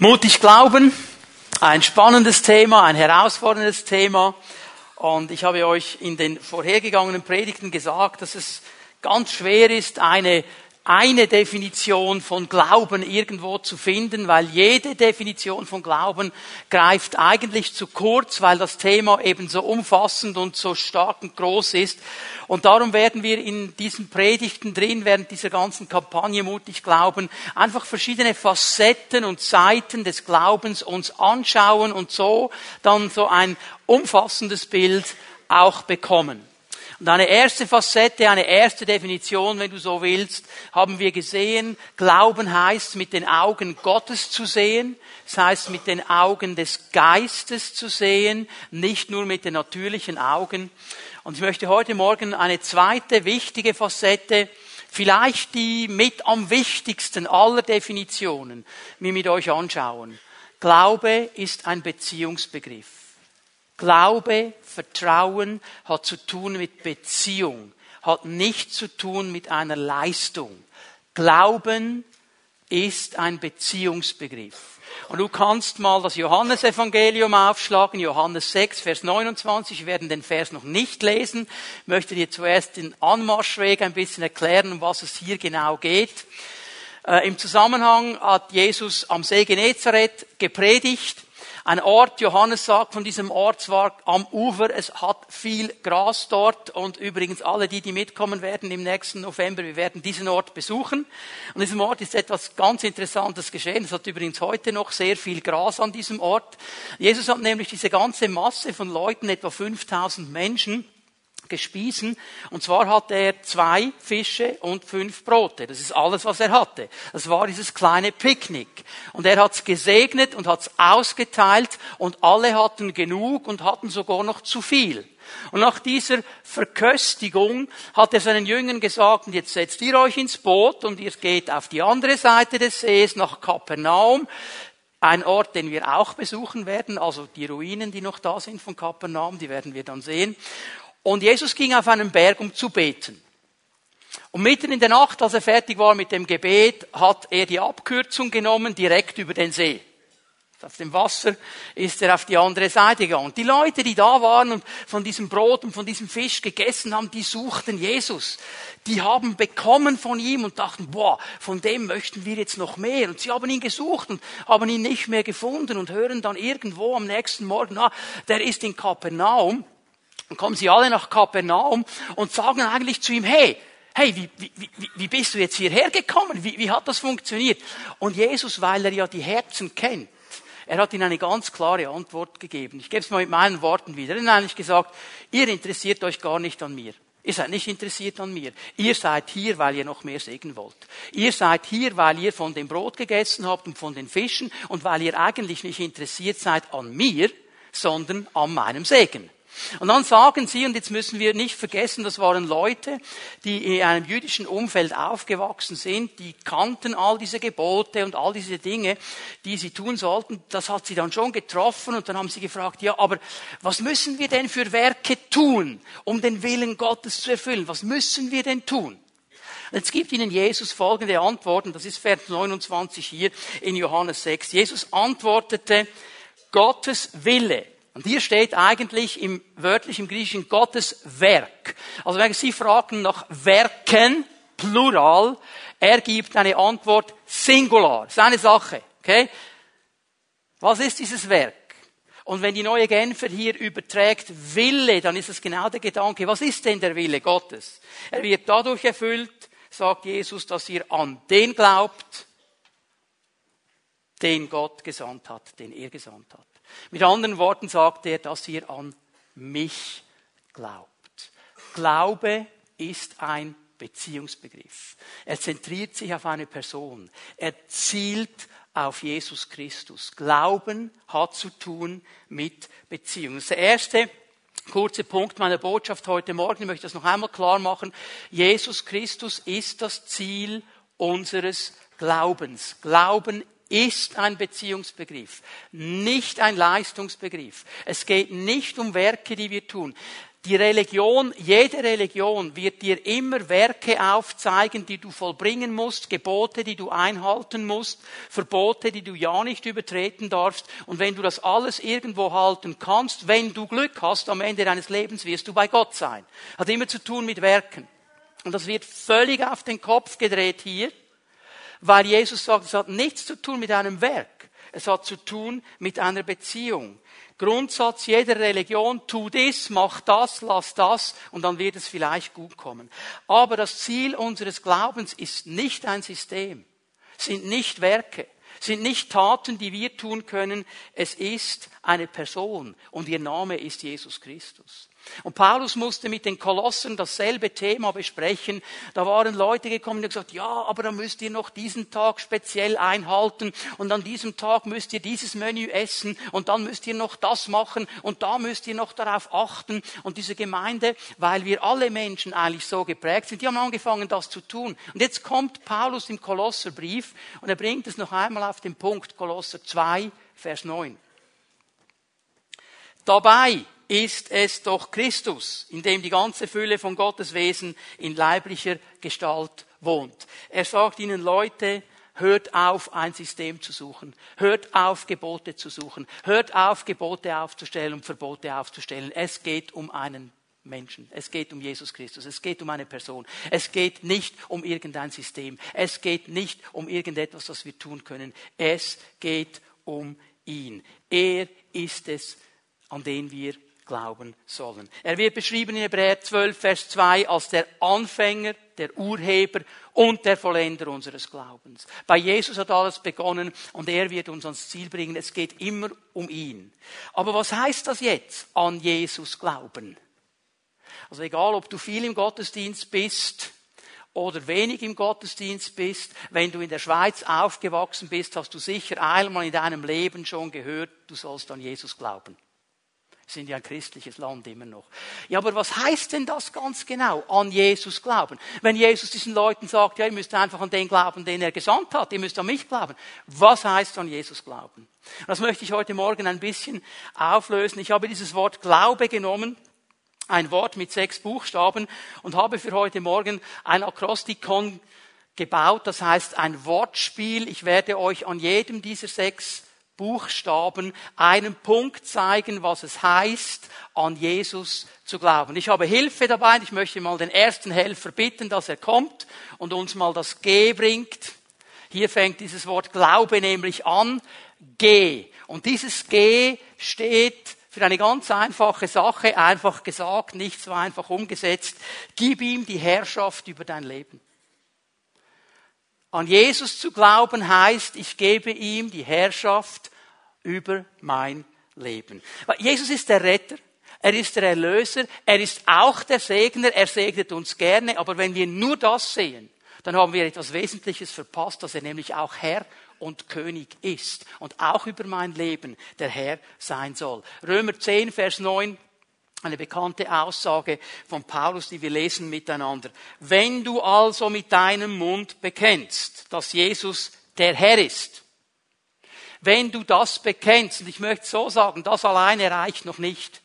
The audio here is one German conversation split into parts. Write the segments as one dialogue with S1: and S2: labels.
S1: Mutig glauben, ein spannendes Thema, ein herausforderndes Thema. Und ich habe euch in den vorhergegangenen Predigten gesagt, dass es ganz schwer ist, eine eine Definition von Glauben irgendwo zu finden, weil jede Definition von Glauben greift eigentlich zu kurz, weil das Thema eben so umfassend und so stark und groß ist. Und darum werden wir in diesen Predigten drin, während dieser ganzen Kampagne mutig glauben, einfach verschiedene Facetten und Seiten des Glaubens uns anschauen und so dann so ein umfassendes Bild auch bekommen. Und eine erste Facette, eine erste Definition, wenn du so willst, haben wir gesehen. Glauben heißt, mit den Augen Gottes zu sehen. Das heißt, mit den Augen des Geistes zu sehen, nicht nur mit den natürlichen Augen. Und ich möchte heute Morgen eine zweite wichtige Facette, vielleicht die mit am wichtigsten aller Definitionen, mir mit euch anschauen. Glaube ist ein Beziehungsbegriff. Glaube, Vertrauen hat zu tun mit Beziehung, hat nichts zu tun mit einer Leistung. Glauben ist ein Beziehungsbegriff. Und du kannst mal das Johannesevangelium aufschlagen, Johannes 6, Vers 29. Wir werden den Vers noch nicht lesen. Ich möchte dir zuerst den Anmarschweg ein bisschen erklären, um was es hier genau geht. Äh, Im Zusammenhang hat Jesus am See Genezareth gepredigt ein Ort, Johannes sagt von diesem Ort zwar am Ufer, es hat viel Gras dort und übrigens alle die, die mitkommen werden im nächsten November, wir werden diesen Ort besuchen. Und diesem Ort ist etwas ganz Interessantes geschehen. Es hat übrigens heute noch sehr viel Gras an diesem Ort. Jesus hat nämlich diese ganze Masse von Leuten, etwa 5000 Menschen, gespiesen. Und zwar hatte er zwei Fische und fünf Brote. Das ist alles, was er hatte. Das war dieses kleine Picknick. Und er hat's gesegnet und hat's ausgeteilt und alle hatten genug und hatten sogar noch zu viel. Und nach dieser Verköstigung hat er seinen Jüngern gesagt, und jetzt setzt ihr euch ins Boot und ihr geht auf die andere Seite des Sees nach Kapernaum. Ein Ort, den wir auch besuchen werden, also die Ruinen, die noch da sind von Kapernaum, die werden wir dann sehen. Und Jesus ging auf einen Berg, um zu beten. Und mitten in der Nacht, als er fertig war mit dem Gebet, hat er die Abkürzung genommen, direkt über den See. Auf dem Wasser ist er auf die andere Seite gegangen. Die Leute, die da waren und von diesem Brot und von diesem Fisch gegessen haben, die suchten Jesus. Die haben bekommen von ihm und dachten, boah, von dem möchten wir jetzt noch mehr. Und sie haben ihn gesucht und haben ihn nicht mehr gefunden und hören dann irgendwo am nächsten Morgen, ah, der ist in Kapernaum. Dann kommen sie alle nach Kapernaum und sagen eigentlich zu ihm, hey, hey, wie, wie, wie, wie bist du jetzt hierher gekommen? Wie, wie hat das funktioniert? Und Jesus, weil er ja die Herzen kennt, er hat ihnen eine ganz klare Antwort gegeben. Ich gebe es mal mit meinen Worten wieder. Er hat eigentlich gesagt, ihr interessiert euch gar nicht an mir. Ihr seid nicht interessiert an mir. Ihr seid hier, weil ihr noch mehr Segen wollt. Ihr seid hier, weil ihr von dem Brot gegessen habt und von den Fischen und weil ihr eigentlich nicht interessiert seid an mir, sondern an meinem Segen. Und dann sagen sie, und jetzt müssen wir nicht vergessen, das waren Leute, die in einem jüdischen Umfeld aufgewachsen sind, die kannten all diese Gebote und all diese Dinge, die sie tun sollten. Das hat sie dann schon getroffen und dann haben sie gefragt, ja, aber was müssen wir denn für Werke tun, um den Willen Gottes zu erfüllen? Was müssen wir denn tun? Jetzt gibt ihnen Jesus folgende Antworten, das ist Vers 29 hier in Johannes 6. Jesus antwortete, Gottes Wille und hier steht eigentlich im wörtlichen Griechischen Gottes Werk. Also wenn Sie fragen nach Werken, Plural, er gibt eine Antwort Singular. Das ist eine Sache. Okay? Was ist dieses Werk? Und wenn die neue Genfer hier überträgt Wille, dann ist es genau der Gedanke, was ist denn der Wille Gottes? Er wird dadurch erfüllt, sagt Jesus, dass ihr an den glaubt, den Gott gesandt hat, den er gesandt hat. Mit anderen Worten sagt er, dass ihr an mich glaubt. Glaube ist ein Beziehungsbegriff. Er zentriert sich auf eine Person. Er zielt auf Jesus Christus. Glauben hat zu tun mit Beziehung. Das ist der erste kurze Punkt meiner Botschaft heute Morgen. Ich möchte das noch einmal klar machen. Jesus Christus ist das Ziel unseres Glaubens. Glauben ist ein Beziehungsbegriff, nicht ein Leistungsbegriff. Es geht nicht um Werke, die wir tun. die Religion, jede Religion wird dir immer Werke aufzeigen, die du vollbringen musst, Gebote, die du einhalten musst, Verbote, die du ja nicht übertreten darfst. Und wenn du das alles irgendwo halten kannst, wenn du Glück hast, am Ende deines Lebens wirst du bei Gott sein. Hat immer zu tun mit Werken. Und das wird völlig auf den Kopf gedreht hier, weil Jesus sagt, es hat nichts zu tun mit einem Werk. Es hat zu tun mit einer Beziehung. Grundsatz jeder Religion, tu dies, mach das, lass das und dann wird es vielleicht gut kommen. Aber das Ziel unseres Glaubens ist nicht ein System, sind nicht Werke, sind nicht Taten, die wir tun können, es ist eine Person und ihr Name ist Jesus Christus. Und Paulus musste mit den Kolossen dasselbe Thema besprechen. Da waren Leute gekommen, die gesagt, ja, aber dann müsst ihr noch diesen Tag speziell einhalten und an diesem Tag müsst ihr dieses Menü essen und dann müsst ihr noch das machen und da müsst ihr noch darauf achten. Und diese Gemeinde, weil wir alle Menschen eigentlich so geprägt sind, die haben angefangen, das zu tun. Und jetzt kommt Paulus im Kolosserbrief und er bringt es noch einmal auf den Punkt, Kolosser 2, Vers 9. Dabei ist es doch Christus, in dem die ganze Fülle von Gottes Wesen in leiblicher Gestalt wohnt. Er sagt ihnen, Leute, hört auf, ein System zu suchen. Hört auf, Gebote zu suchen. Hört auf, Gebote aufzustellen und Verbote aufzustellen. Es geht um einen Menschen. Es geht um Jesus Christus. Es geht um eine Person. Es geht nicht um irgendein System. Es geht nicht um irgendetwas, das wir tun können. Es geht um ihn. Er ist es, an den wir glauben sollen. Er wird beschrieben in Hebräer 12, Vers 2 als der Anfänger, der Urheber und der Vollender unseres Glaubens. Bei Jesus hat alles begonnen und er wird uns ans Ziel bringen. Es geht immer um ihn. Aber was heißt das jetzt, an Jesus glauben? Also egal, ob du viel im Gottesdienst bist, oder wenig im Gottesdienst bist, wenn du in der Schweiz aufgewachsen bist, hast du sicher einmal in deinem Leben schon gehört, du sollst an Jesus glauben sind ja ein christliches Land immer noch. Ja, aber was heißt denn das ganz genau? An Jesus glauben. Wenn Jesus diesen Leuten sagt, ja, ihr müsst einfach an den glauben, den er gesandt hat, ihr müsst an mich glauben. Was heißt an Jesus glauben? Das möchte ich heute Morgen ein bisschen auflösen. Ich habe dieses Wort Glaube genommen ein Wort mit sechs Buchstaben und habe für heute Morgen ein Akrostikon gebaut, das heißt ein Wortspiel. Ich werde euch an jedem dieser sechs Buchstaben einen Punkt zeigen, was es heißt, an Jesus zu glauben. Ich habe Hilfe dabei. Ich möchte mal den ersten Helfer bitten, dass er kommt und uns mal das G bringt. Hier fängt dieses Wort Glaube nämlich an. G. Und dieses G steht für eine ganz einfache Sache, einfach gesagt, nicht so einfach umgesetzt. Gib ihm die Herrschaft über dein Leben. An Jesus zu glauben heißt, ich gebe ihm die Herrschaft über mein Leben. Jesus ist der Retter. Er ist der Erlöser. Er ist auch der Segner. Er segnet uns gerne. Aber wenn wir nur das sehen, dann haben wir etwas Wesentliches verpasst, dass er nämlich auch Herr und König ist und auch über mein Leben der Herr sein soll. Römer 10, Vers 9 eine bekannte Aussage von Paulus, die wir lesen miteinander. Wenn du also mit deinem Mund bekennst, dass Jesus der Herr ist, wenn du das bekennst, und ich möchte so sagen, das alleine reicht noch nicht.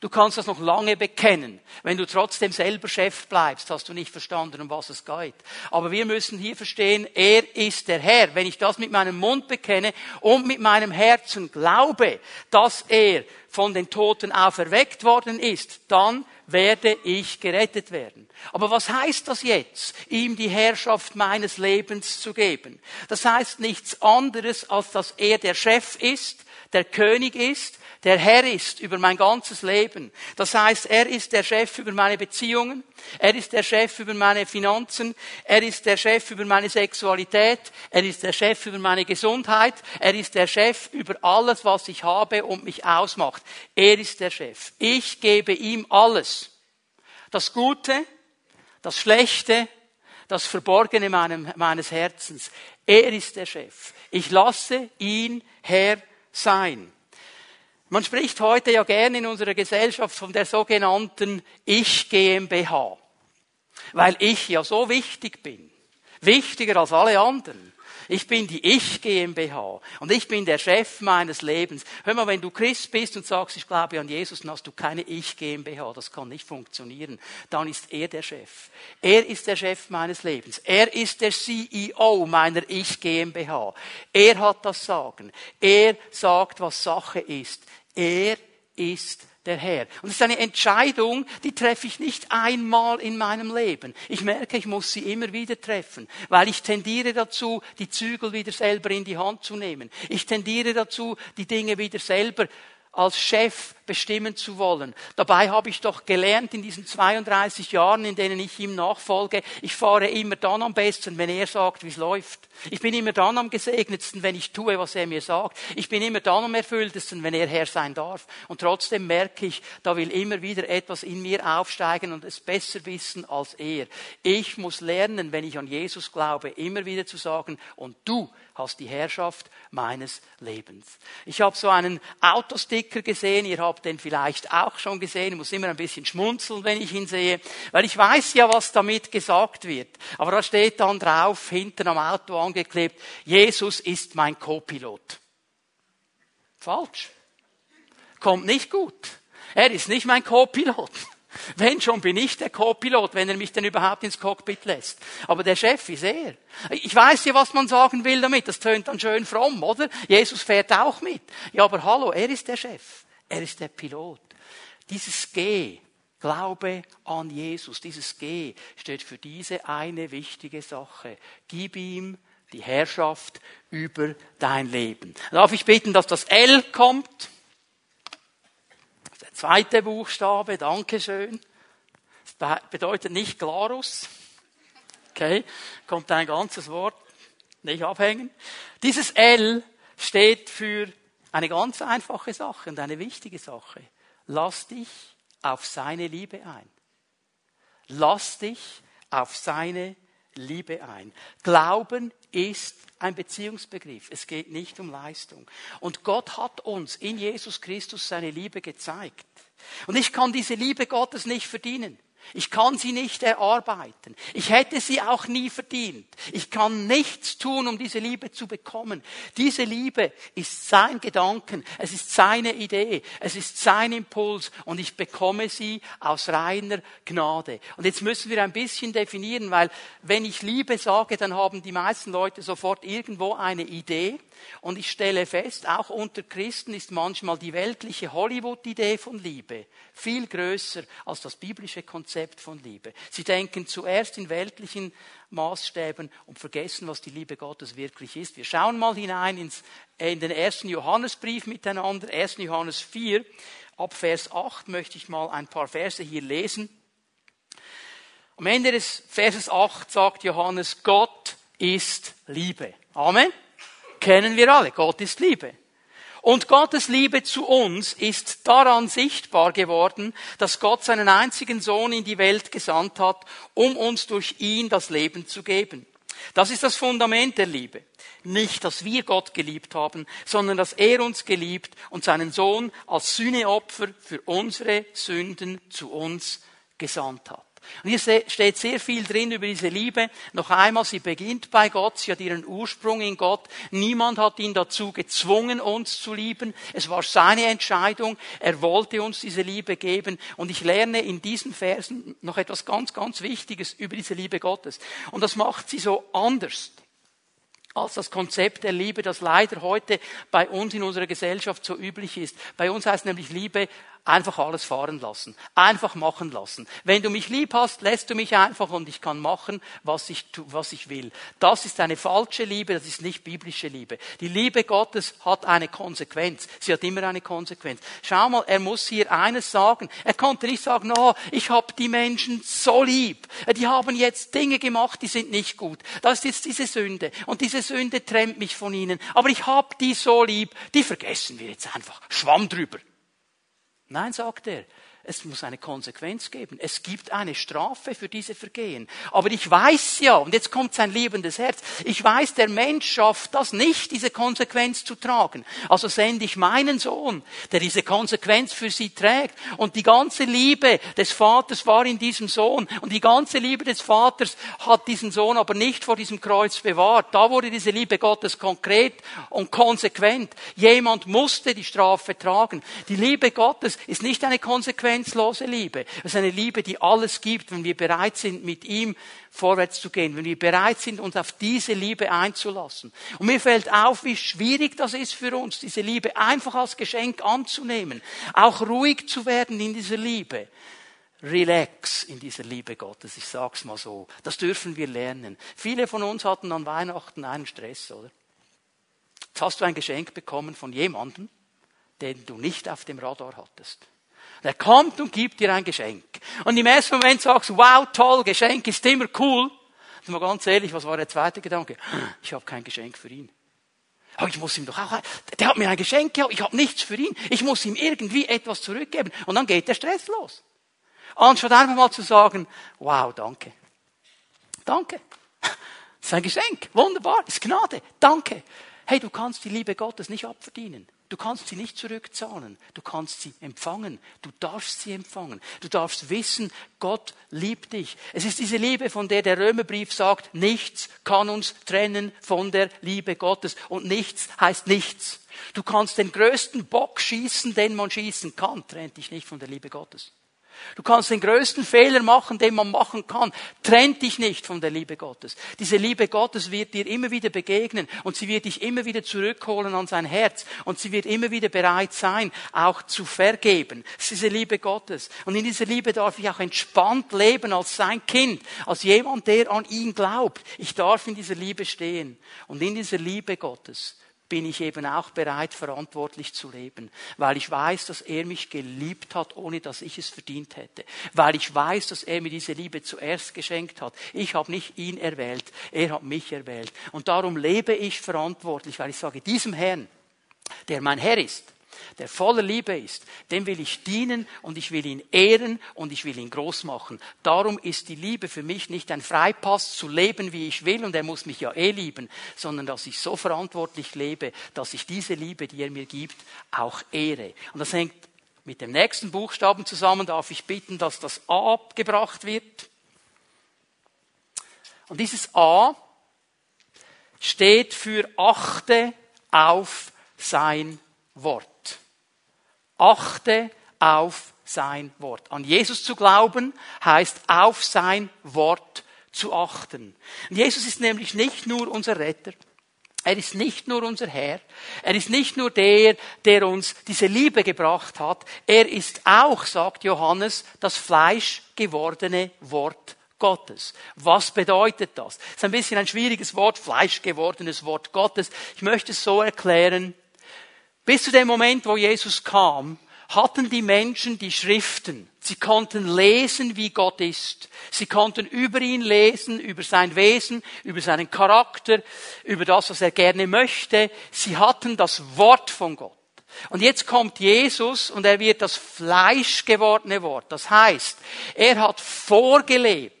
S1: Du kannst das noch lange bekennen. Wenn du trotzdem selber Chef bleibst, hast du nicht verstanden, um was es geht. Aber wir müssen hier verstehen, er ist der Herr. Wenn ich das mit meinem Mund bekenne und mit meinem Herzen glaube, dass er von den Toten auferweckt worden ist, dann werde ich gerettet werden. Aber was heißt das jetzt, ihm die Herrschaft meines Lebens zu geben? Das heißt nichts anderes, als dass er der Chef ist, der König ist, der Herr ist über mein ganzes Leben. Das heißt, er ist der Chef über meine Beziehungen, er ist der Chef über meine Finanzen, er ist der Chef über meine Sexualität, er ist der Chef über meine Gesundheit, er ist der Chef über alles, was ich habe und mich ausmacht. Er ist der Chef. Ich gebe ihm alles. Das Gute, das Schlechte, das Verborgene meines Herzens. Er ist der Chef. Ich lasse ihn Herr sein. Man spricht heute ja gerne in unserer Gesellschaft von der sogenannten Ich GmbH, weil ich ja so wichtig bin, wichtiger als alle anderen. Ich bin die Ich GmbH und ich bin der Chef meines Lebens. Hör mal, wenn du Christ bist und sagst, ich glaube an Jesus, dann hast du keine Ich GmbH. Das kann nicht funktionieren. Dann ist er der Chef. Er ist der Chef meines Lebens. Er ist der CEO meiner Ich GmbH. Er hat das Sagen. Er sagt, was Sache ist. Er ist der Herr. Und es ist eine Entscheidung, die treffe ich nicht einmal in meinem Leben. Ich merke, ich muss sie immer wieder treffen, weil ich tendiere dazu, die Zügel wieder selber in die Hand zu nehmen. Ich tendiere dazu, die Dinge wieder selber als Chef bestimmen zu wollen. Dabei habe ich doch gelernt in diesen 32 Jahren, in denen ich ihm nachfolge, ich fahre immer dann am besten, wenn er sagt, wie es läuft. Ich bin immer dann am gesegnetsten, wenn ich tue, was er mir sagt. Ich bin immer dann am erfülltesten, wenn er Herr sein darf. Und trotzdem merke ich, da will immer wieder etwas in mir aufsteigen und es besser wissen als er. Ich muss lernen, wenn ich an Jesus glaube, immer wieder zu sagen, und du hast die Herrschaft meines Lebens. Ich habe so einen Autosticker gesehen, ihr habt den vielleicht auch schon gesehen, ich muss immer ein bisschen schmunzeln, wenn ich ihn sehe, weil ich weiß ja, was damit gesagt wird. Aber da steht dann drauf, hinten am Auto angeklebt, Jesus ist mein Co-Pilot. Falsch. Kommt nicht gut. Er ist nicht mein Co-Pilot. Wenn schon bin ich der Co-Pilot, wenn er mich denn überhaupt ins Cockpit lässt. Aber der Chef ist er. Ich weiß ja, was man sagen will damit. Das tönt dann schön fromm, oder? Jesus fährt auch mit. Ja, aber hallo, er ist der Chef. Er ist der Pilot. Dieses G, Glaube an Jesus, dieses G steht für diese eine wichtige Sache. Gib ihm die Herrschaft über dein Leben. Darf ich bitten, dass das L kommt? Der zweite Buchstabe, Dankeschön. Das bedeutet nicht Glarus. Okay, kommt ein ganzes Wort, nicht abhängen. Dieses L steht für eine ganz einfache Sache und eine wichtige Sache. Lass dich auf seine Liebe ein. Lass dich auf seine Liebe ein. Glauben ist ein Beziehungsbegriff. Es geht nicht um Leistung. Und Gott hat uns in Jesus Christus seine Liebe gezeigt. Und ich kann diese Liebe Gottes nicht verdienen. Ich kann sie nicht erarbeiten. Ich hätte sie auch nie verdient. Ich kann nichts tun, um diese Liebe zu bekommen. Diese Liebe ist sein Gedanken, es ist seine Idee, es ist sein Impuls und ich bekomme sie aus reiner Gnade. Und jetzt müssen wir ein bisschen definieren, weil wenn ich Liebe sage, dann haben die meisten Leute sofort irgendwo eine Idee und ich stelle fest, auch unter Christen ist manchmal die weltliche Hollywood-Idee von Liebe viel größer als das biblische Konzept von Liebe. Sie denken zuerst in weltlichen Maßstäben und vergessen, was die Liebe Gottes wirklich ist. Wir schauen mal hinein ins, in den ersten Johannesbrief miteinander, 1. Johannes 4, ab Vers 8 möchte ich mal ein paar Verse hier lesen. Am Ende des Verses 8 sagt Johannes, Gott ist Liebe. Amen kennen wir alle. Gott ist Liebe. Und Gottes Liebe zu uns ist daran sichtbar geworden, dass Gott seinen einzigen Sohn in die Welt gesandt hat, um uns durch ihn das Leben zu geben. Das ist das Fundament der Liebe. Nicht, dass wir Gott geliebt haben, sondern dass er uns geliebt und seinen Sohn als Sühneopfer für unsere Sünden zu uns gesandt hat. Und hier steht sehr viel drin über diese Liebe. Noch einmal, sie beginnt bei Gott, sie hat ihren Ursprung in Gott. Niemand hat ihn dazu gezwungen, uns zu lieben. Es war seine Entscheidung. Er wollte uns diese Liebe geben. Und ich lerne in diesen Versen noch etwas ganz, ganz Wichtiges über diese Liebe Gottes. Und das macht sie so anders als das Konzept der Liebe, das leider heute bei uns in unserer Gesellschaft so üblich ist. Bei uns heißt nämlich Liebe Einfach alles fahren lassen. Einfach machen lassen. Wenn du mich lieb hast, lässt du mich einfach und ich kann machen, was ich, was ich will. Das ist eine falsche Liebe, das ist nicht biblische Liebe. Die Liebe Gottes hat eine Konsequenz. Sie hat immer eine Konsequenz. Schau mal, er muss hier eines sagen. Er konnte nicht sagen, oh, ich habe die Menschen so lieb. Die haben jetzt Dinge gemacht, die sind nicht gut. Das ist jetzt diese Sünde. Und diese Sünde trennt mich von ihnen. Aber ich habe die so lieb, die vergessen wir jetzt einfach. Schwamm drüber. Nein, sagt er. Es muss eine Konsequenz geben. Es gibt eine Strafe für diese Vergehen. Aber ich weiß ja, und jetzt kommt sein liebendes Herz, ich weiß, der Mensch schafft das nicht, diese Konsequenz zu tragen. Also sende ich meinen Sohn, der diese Konsequenz für sie trägt. Und die ganze Liebe des Vaters war in diesem Sohn. Und die ganze Liebe des Vaters hat diesen Sohn aber nicht vor diesem Kreuz bewahrt. Da wurde diese Liebe Gottes konkret und konsequent. Jemand musste die Strafe tragen. Die Liebe Gottes ist nicht eine konsequenzlose Liebe. Es ist eine Liebe, die alles gibt, wenn wir bereit sind, mit ihm vorwärts zu gehen, wenn wir bereit sind, uns auf diese Liebe einzulassen. Und mir fällt auf, wie schwierig das ist für uns, diese Liebe einfach als Geschenk anzunehmen, auch ruhig zu werden in dieser Liebe. Relax in dieser Liebe Gottes, ich sag's mal so. Das dürfen wir lernen. Viele von uns hatten an Weihnachten einen Stress, oder? Jetzt hast du ein Geschenk bekommen von jemandem, den du nicht auf dem Radar hattest. Der kommt und gibt dir ein Geschenk. Und im ersten Moment sagst du, wow, toll, Geschenk ist immer cool. Und mal ganz ehrlich, was war der zweite Gedanke? Ich habe kein Geschenk für ihn. Aber ich muss ihm doch auch, der hat mir ein Geschenk gehabt, ich habe nichts für ihn. Ich muss ihm irgendwie etwas zurückgeben. Und dann geht der Stress los. Anstatt einfach mal zu sagen, wow, danke. Danke. Das ist ein Geschenk. Wunderbar. Das ist Gnade. Danke. Hey, du kannst die Liebe Gottes nicht abverdienen. Du kannst sie nicht zurückzahlen. Du kannst sie empfangen. Du darfst sie empfangen. Du darfst wissen, Gott liebt dich. Es ist diese Liebe, von der der Römerbrief sagt, nichts kann uns trennen von der Liebe Gottes. Und nichts heißt nichts. Du kannst den größten Bock schießen, den man schießen kann, trennt dich nicht von der Liebe Gottes. Du kannst den größten Fehler machen, den man machen kann. Trennt dich nicht von der Liebe Gottes. Diese Liebe Gottes wird dir immer wieder begegnen und sie wird dich immer wieder zurückholen an sein Herz und sie wird immer wieder bereit sein, auch zu vergeben. Es ist diese Liebe Gottes. Und in dieser Liebe darf ich auch entspannt leben als sein Kind, als jemand, der an ihn glaubt. Ich darf in dieser Liebe stehen. Und in dieser Liebe Gottes bin ich eben auch bereit, verantwortlich zu leben, weil ich weiß, dass er mich geliebt hat, ohne dass ich es verdient hätte, weil ich weiß, dass er mir diese Liebe zuerst geschenkt hat. Ich habe nicht ihn erwählt, er hat mich erwählt. Und darum lebe ich verantwortlich, weil ich sage, diesem Herrn, der mein Herr ist, der voller Liebe ist, dem will ich dienen und ich will ihn ehren und ich will ihn groß machen. Darum ist die Liebe für mich nicht ein Freipass zu leben, wie ich will und er muss mich ja eh lieben, sondern dass ich so verantwortlich lebe, dass ich diese Liebe, die er mir gibt, auch ehre. Und das hängt mit dem nächsten Buchstaben zusammen. Darf ich bitten, dass das A abgebracht wird? Und dieses A steht für achte auf sein Wort. Achte auf sein Wort. An Jesus zu glauben heißt auf sein Wort zu achten. Und Jesus ist nämlich nicht nur unser Retter. Er ist nicht nur unser Herr. Er ist nicht nur der, der uns diese Liebe gebracht hat. Er ist auch, sagt Johannes, das Fleisch gewordene Wort Gottes. Was bedeutet das? Das ist ein bisschen ein schwieriges Wort, Fleisch gewordenes Wort Gottes. Ich möchte es so erklären. Bis zu dem Moment, wo Jesus kam, hatten die Menschen die Schriften. Sie konnten lesen, wie Gott ist. Sie konnten über ihn lesen, über sein Wesen, über seinen Charakter, über das, was er gerne möchte. Sie hatten das Wort von Gott. Und jetzt kommt Jesus und er wird das Fleisch gewordene Wort. Das heißt, er hat vorgelebt,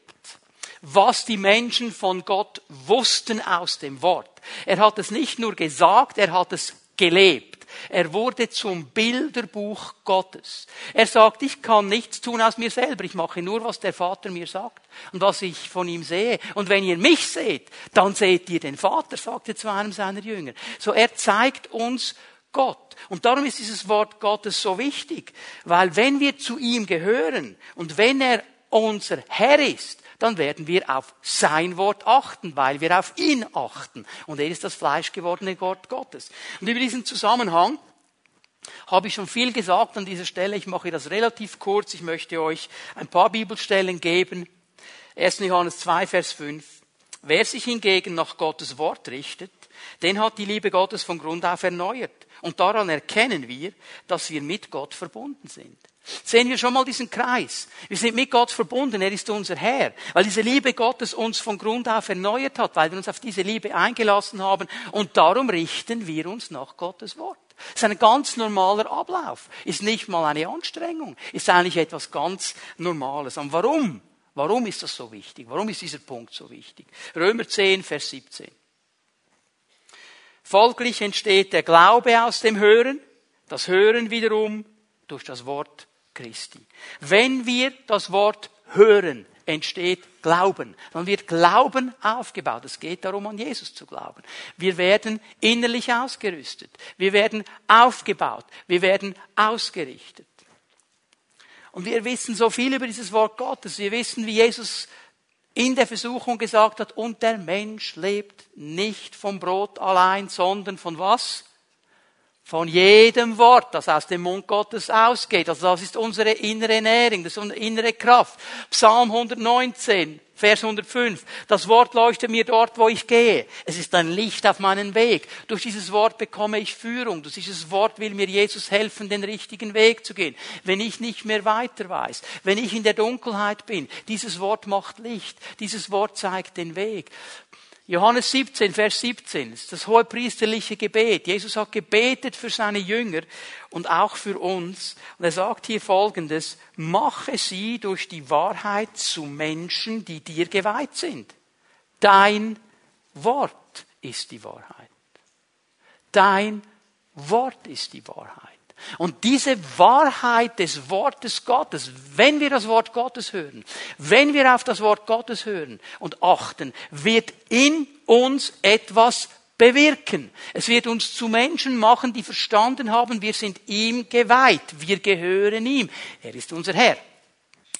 S1: was die Menschen von Gott wussten aus dem Wort. Er hat es nicht nur gesagt, er hat es gelebt. Er wurde zum Bilderbuch Gottes. Er sagt, ich kann nichts tun aus mir selber. Ich mache nur, was der Vater mir sagt und was ich von ihm sehe. Und wenn ihr mich seht, dann seht ihr den Vater, sagt er zu einem seiner Jünger. So er zeigt uns Gott. Und darum ist dieses Wort Gottes so wichtig, weil wenn wir zu ihm gehören und wenn er unser Herr ist, dann werden wir auf sein Wort achten, weil wir auf ihn achten. Und er ist das fleischgewordene Wort Gottes. Und über diesen Zusammenhang habe ich schon viel gesagt an dieser Stelle. Ich mache das relativ kurz. Ich möchte euch ein paar Bibelstellen geben. 1. Johannes 2, Vers 5. Wer sich hingegen nach Gottes Wort richtet, den hat die Liebe Gottes von Grund auf erneuert. Und daran erkennen wir, dass wir mit Gott verbunden sind. Sehen wir schon mal diesen Kreis. Wir sind mit Gott verbunden, er ist unser Herr, weil diese Liebe Gottes uns von Grund auf erneuert hat, weil wir uns auf diese Liebe eingelassen haben und darum richten wir uns nach Gottes Wort. Das ist ein ganz normaler Ablauf. Ist nicht mal eine Anstrengung. Ist eigentlich etwas ganz Normales. Und warum? Warum ist das so wichtig? Warum ist dieser Punkt so wichtig? Römer 10, Vers 17. Folglich entsteht der Glaube aus dem Hören, das Hören wiederum durch das Wort Christi. Wenn wir das Wort hören, entsteht Glauben. Dann wird Glauben aufgebaut. Es geht darum, an Jesus zu glauben. Wir werden innerlich ausgerüstet. Wir werden aufgebaut. Wir werden ausgerichtet. Und wir wissen so viel über dieses Wort Gottes. Wir wissen, wie Jesus in der Versuchung gesagt hat, und der Mensch lebt nicht vom Brot allein, sondern von was? Von jedem Wort, das aus dem Mund Gottes ausgeht. Also das ist unsere innere Ernährung, das ist unsere innere Kraft. Psalm 119, Vers 105. Das Wort leuchtet mir dort, wo ich gehe. Es ist ein Licht auf meinen Weg. Durch dieses Wort bekomme ich Führung. Durch dieses Wort will mir Jesus helfen, den richtigen Weg zu gehen. Wenn ich nicht mehr weiter weiß, wenn ich in der Dunkelheit bin, dieses Wort macht Licht. Dieses Wort zeigt den Weg. Johannes 17, Vers 17, ist das hohe priesterliche Gebet. Jesus hat gebetet für seine Jünger und auch für uns. Und er sagt hier Folgendes, mache sie durch die Wahrheit zu Menschen, die dir geweiht sind. Dein Wort ist die Wahrheit. Dein Wort ist die Wahrheit. Und diese Wahrheit des Wortes Gottes, wenn wir das Wort Gottes hören, wenn wir auf das Wort Gottes hören und achten, wird in uns etwas bewirken. Es wird uns zu Menschen machen, die verstanden haben, wir sind ihm geweiht, wir gehören ihm. Er ist unser Herr.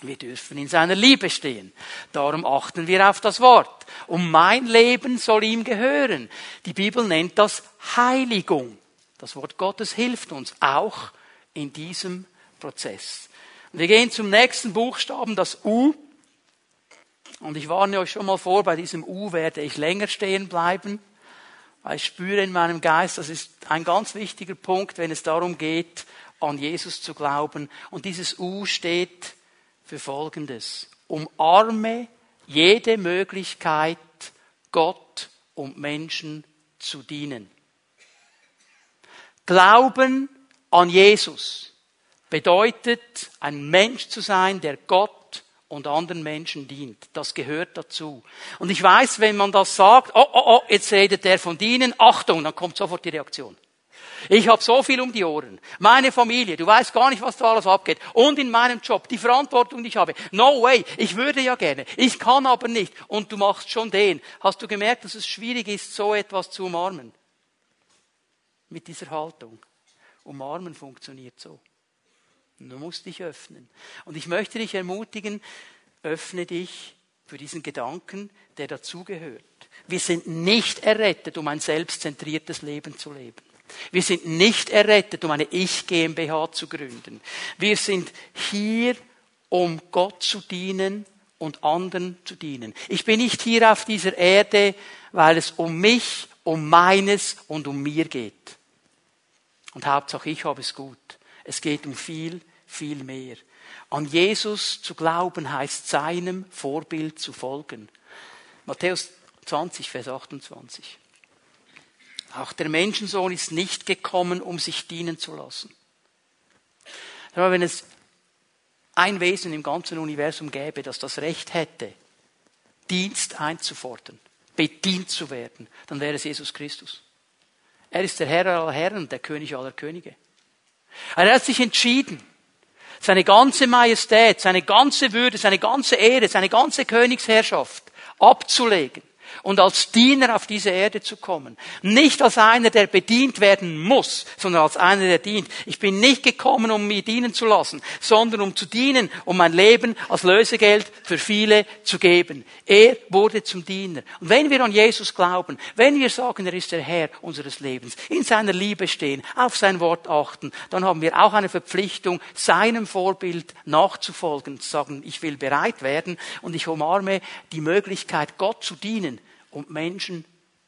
S1: Wir dürfen in seiner Liebe stehen. Darum achten wir auf das Wort. Und mein Leben soll ihm gehören. Die Bibel nennt das Heiligung. Das Wort Gottes hilft uns auch in diesem Prozess. Wir gehen zum nächsten Buchstaben, das U. Und ich warne euch schon mal vor, bei diesem U werde ich länger stehen bleiben, weil ich spüre in meinem Geist, das ist ein ganz wichtiger Punkt, wenn es darum geht, an Jesus zu glauben. Und dieses U steht für Folgendes. Umarme jede Möglichkeit, Gott und Menschen zu dienen. Glauben an Jesus bedeutet, ein Mensch zu sein, der Gott und anderen Menschen dient. Das gehört dazu. Und ich weiß, wenn man das sagt, oh, oh, oh, jetzt redet der von dienen, Achtung, dann kommt sofort die Reaktion. Ich habe so viel um die Ohren. Meine Familie, du weißt gar nicht, was da alles abgeht. Und in meinem Job, die Verantwortung, die ich habe. No way, ich würde ja gerne. Ich kann aber nicht. Und du machst schon den. Hast du gemerkt, dass es schwierig ist, so etwas zu umarmen? Mit dieser Haltung. Umarmen funktioniert so. Du musst dich öffnen. Und ich möchte dich ermutigen, öffne dich für diesen Gedanken, der dazugehört. Wir sind nicht errettet, um ein selbstzentriertes Leben zu leben. Wir sind nicht errettet, um eine Ich GmbH zu gründen. Wir sind hier, um Gott zu dienen und anderen zu dienen. Ich bin nicht hier auf dieser Erde, weil es um mich, um meines und um mir geht. Und Hauptsache, ich habe es gut. Es geht um viel, viel mehr. An Jesus zu glauben heißt seinem Vorbild zu folgen. Matthäus 20, Vers 28. Auch der Menschensohn ist nicht gekommen, um sich dienen zu lassen. Aber wenn es ein Wesen im ganzen Universum gäbe, das das Recht hätte, Dienst einzufordern, bedient zu werden, dann wäre es Jesus Christus. Er ist der Herr aller Herren, der König aller Könige. Er hat sich entschieden, seine ganze Majestät, seine ganze Würde, seine ganze Ehre, seine ganze Königsherrschaft abzulegen und als Diener auf diese Erde zu kommen. Nicht als einer, der bedient werden muss, sondern als einer, der dient. Ich bin nicht gekommen, um mir dienen zu lassen, sondern um zu dienen, um mein Leben als Lösegeld für viele zu geben. Er wurde zum Diener. Und wenn wir an Jesus glauben, wenn wir sagen, er ist der Herr unseres Lebens, in seiner Liebe stehen, auf sein Wort achten, dann haben wir auch eine Verpflichtung, seinem Vorbild nachzufolgen, zu sagen, ich will bereit werden und ich umarme die Möglichkeit, Gott zu dienen und Menschen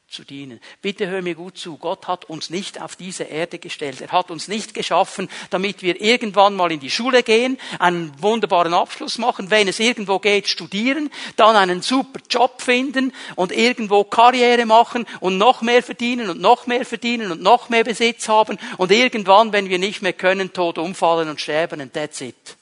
S1: zu dienen. Bitte hör mir gut zu. Gott hat uns nicht auf diese Erde gestellt. Er hat uns nicht geschaffen, damit wir irgendwann mal in die Schule gehen, einen wunderbaren Abschluss machen, wenn es irgendwo geht, studieren, dann einen super Job finden und irgendwo Karriere machen und noch mehr verdienen und noch mehr verdienen und noch mehr Besitz haben und irgendwann, wenn wir nicht mehr können, tot umfallen und sterben und that's it.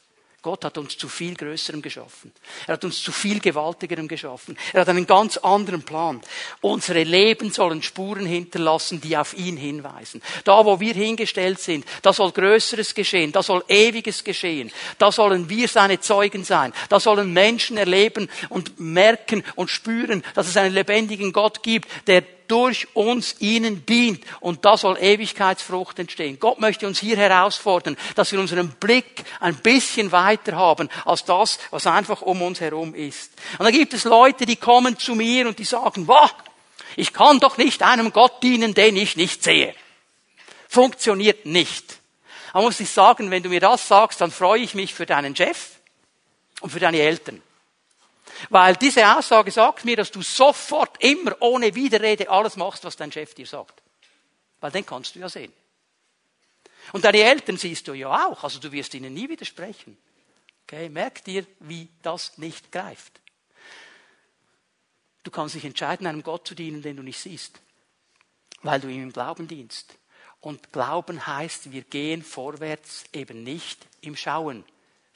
S1: Gott hat uns zu viel Größerem geschaffen. Er hat uns zu viel Gewaltigerem geschaffen. Er hat einen ganz anderen Plan. Unsere Leben sollen Spuren hinterlassen, die auf ihn hinweisen. Da, wo wir hingestellt sind, da soll Größeres geschehen, da soll Ewiges geschehen. Da sollen wir seine Zeugen sein. Da sollen Menschen erleben und merken und spüren, dass es einen lebendigen Gott gibt, der durch uns ihnen dient. Und da soll Ewigkeitsfrucht entstehen. Gott möchte uns hier herausfordern, dass wir unseren Blick ein bisschen weiter haben als das, was einfach um uns herum ist. Und da gibt es Leute, die kommen zu mir und die sagen, wow, ich kann doch nicht einem Gott dienen, den ich nicht sehe. Funktioniert nicht. Da muss ich sagen, wenn du mir das sagst, dann freue ich mich für deinen Chef und für deine Eltern. Weil diese Aussage sagt mir, dass du sofort immer ohne Widerrede alles machst, was dein Chef dir sagt. Weil den kannst du ja sehen. Und deine Eltern siehst du ja auch, also du wirst ihnen nie widersprechen. Okay, merk dir, wie das nicht greift. Du kannst dich entscheiden, einem Gott zu dienen, den du nicht siehst, weil du ihm im Glauben dienst. Und Glauben heißt, wir gehen vorwärts eben nicht im Schauen,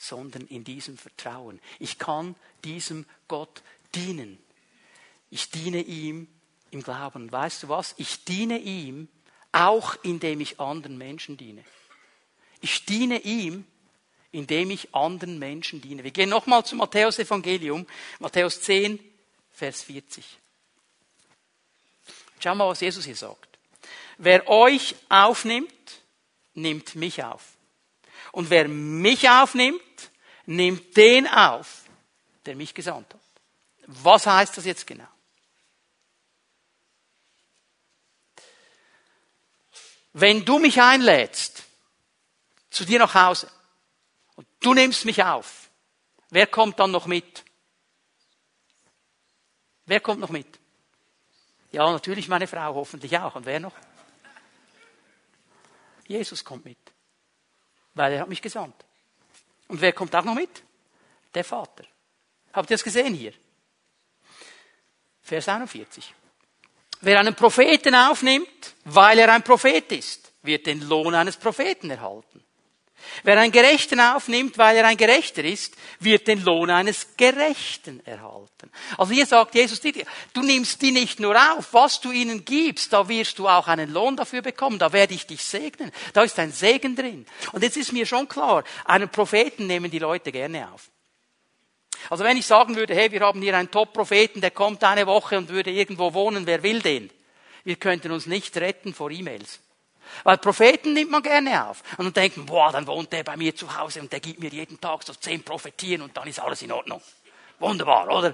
S1: sondern in diesem Vertrauen. Ich kann diesem Gott dienen. Ich diene ihm im Glauben. Weißt du was? Ich diene ihm auch indem ich anderen Menschen diene. Ich diene ihm, indem ich anderen Menschen diene. Wir gehen nochmal zum Matthäus Evangelium, Matthäus 10, Vers 40. Schau mal, was Jesus hier sagt. Wer euch aufnimmt, nimmt mich auf. Und wer mich aufnimmt, nimmt den auf, der mich gesandt hat. Was heißt das jetzt genau? Wenn du mich einlädst zu dir nach Hause und du nimmst mich auf, wer kommt dann noch mit? Wer kommt noch mit? Ja, natürlich meine Frau, hoffentlich auch. Und wer noch? Jesus kommt mit, weil er hat mich gesandt. Und wer kommt auch noch mit? Der Vater. Habt ihr das gesehen hier? Vers 41. Wer einen Propheten aufnimmt, weil er ein Prophet ist, wird den Lohn eines Propheten erhalten. Wer einen Gerechten aufnimmt, weil er ein Gerechter ist, wird den Lohn eines Gerechten erhalten. Also hier sagt Jesus, du nimmst die nicht nur auf, was du ihnen gibst, da wirst du auch einen Lohn dafür bekommen, da werde ich dich segnen. Da ist ein Segen drin. Und jetzt ist mir schon klar, einen Propheten nehmen die Leute gerne auf. Also wenn ich sagen würde, hey, wir haben hier einen Top-Propheten, der kommt eine Woche und würde irgendwo wohnen, wer will den? Wir könnten uns nicht retten vor E-Mails. Weil Propheten nimmt man gerne auf. Und dann denkt boah, dann wohnt der bei mir zu Hause und der gibt mir jeden Tag so zehn Prophetien und dann ist alles in Ordnung. Wunderbar, oder?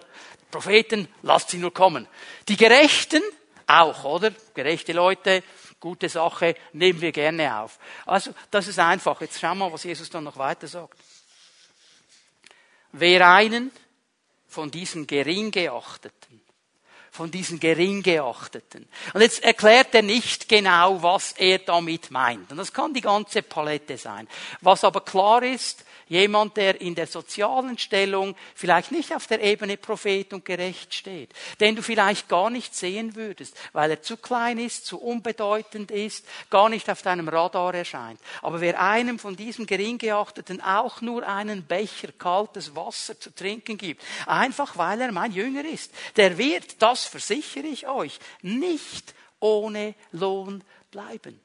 S1: Propheten, lasst sie nur kommen. Die Gerechten auch, oder? Gerechte Leute, gute Sache, nehmen wir gerne auf. Also, das ist einfach. Jetzt schauen wir mal, was Jesus dann noch weiter sagt. Wer einen von diesen gering geachteten von diesen Geringgeachteten. Und jetzt erklärt er nicht genau, was er damit meint. Und das kann die ganze Palette sein. Was aber klar ist, Jemand, der in der sozialen Stellung vielleicht nicht auf der Ebene Prophet und gerecht steht, den du vielleicht gar nicht sehen würdest, weil er zu klein ist, zu unbedeutend ist, gar nicht auf deinem Radar erscheint. Aber wer einem von diesem Geringgeachteten auch nur einen Becher kaltes Wasser zu trinken gibt, einfach weil er mein Jünger ist, der wird, das versichere ich euch, nicht ohne Lohn bleiben.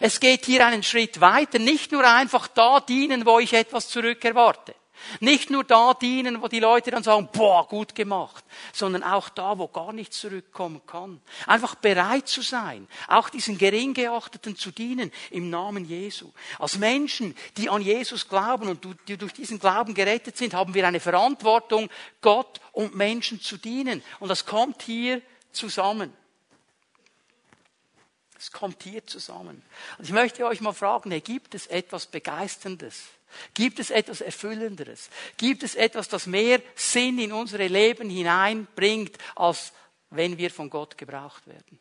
S1: Es geht hier einen Schritt weiter. Nicht nur einfach da dienen, wo ich etwas zurück erwarte. Nicht nur da dienen, wo die Leute dann sagen, boah, gut gemacht, sondern auch da, wo gar nichts zurückkommen kann. Einfach bereit zu sein, auch diesen Geringgeachteten zu dienen im Namen Jesu. Als Menschen, die an Jesus glauben und die durch diesen Glauben gerettet sind, haben wir eine Verantwortung, Gott und Menschen zu dienen. Und das kommt hier zusammen. Es kommt hier zusammen. Und ich möchte euch mal fragen, hey, gibt es etwas Begeisterndes? Gibt es etwas Erfüllenderes? Gibt es etwas, das mehr Sinn in unsere Leben hineinbringt als wenn wir von Gott gebraucht werden.